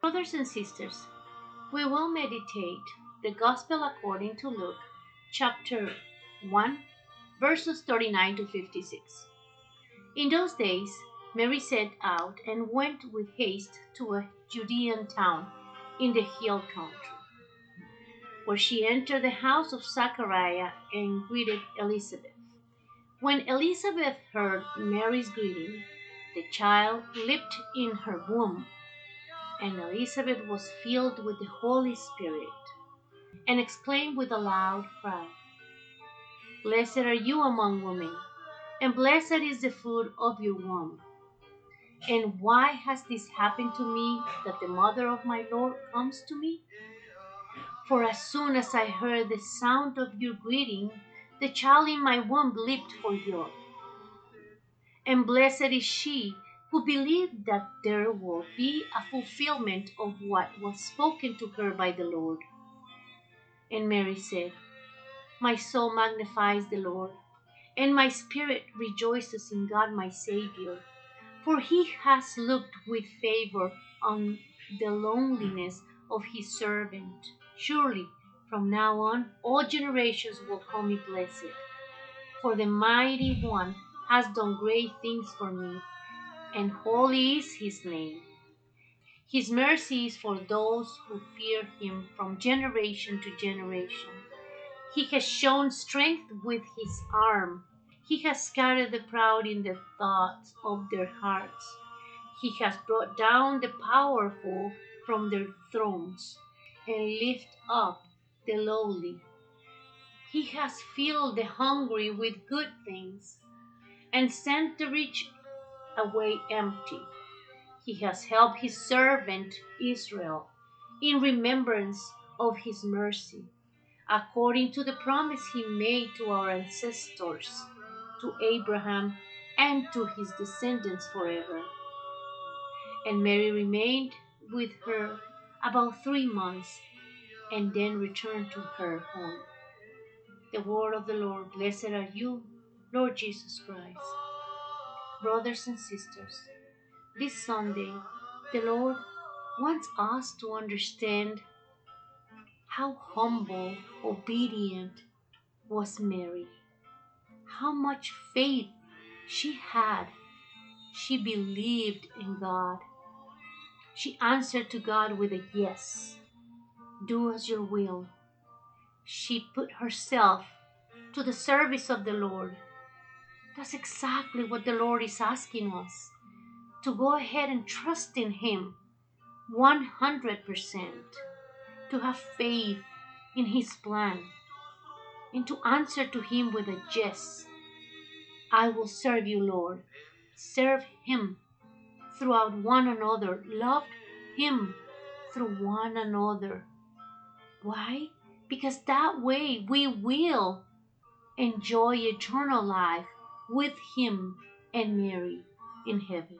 Brothers and sisters, we will meditate the Gospel according to Luke, chapter 1, verses 39 to 56. In those days, Mary set out and went with haste to a Judean town in the hill country, where she entered the house of Zachariah and greeted Elizabeth. When Elizabeth heard Mary's greeting, the child leaped in her womb, and Elizabeth was filled with the Holy Spirit and exclaimed with a loud cry, Blessed are you among women, and blessed is the fruit of your womb. And why has this happened to me that the mother of my Lord comes to me? For as soon as I heard the sound of your greeting, the child in my womb leaped for joy. And blessed is she who believed that there will be a fulfillment of what was spoken to her by the Lord. And Mary said, My soul magnifies the Lord, and my spirit rejoices in God my Savior, for he has looked with favor on the loneliness of his servant. Surely from now on all generations will call me blessed, for the mighty one has done great things for me, and holy is his name. His mercy is for those who fear him from generation to generation. He has shown strength with his arm. He has scattered the proud in the thoughts of their hearts. He has brought down the powerful from their thrones and lifted up the lowly. He has filled the hungry with good things and sent the rich away empty. He has helped his servant Israel in remembrance of his mercy, according to the promise he made to our ancestors, to Abraham and to his descendants forever. And Mary remained with her about three months and then returned to her home. The word of the Lord, blessed are you, Lord Jesus Christ. Brothers and sisters, this Sunday, the Lord wants us to understand how humble, obedient was Mary, how much faith she had. She believed in God. She answered to God with a yes. Do as your will. She put herself to the service of the Lord. That's exactly what the Lord is asking us to go ahead and trust in Him 100%, to have faith in His plan, and to answer to Him with a yes. I will serve you, Lord. Serve Him throughout one another. Love Him through one another. Why? Because that way we will enjoy eternal life with Him and Mary in heaven.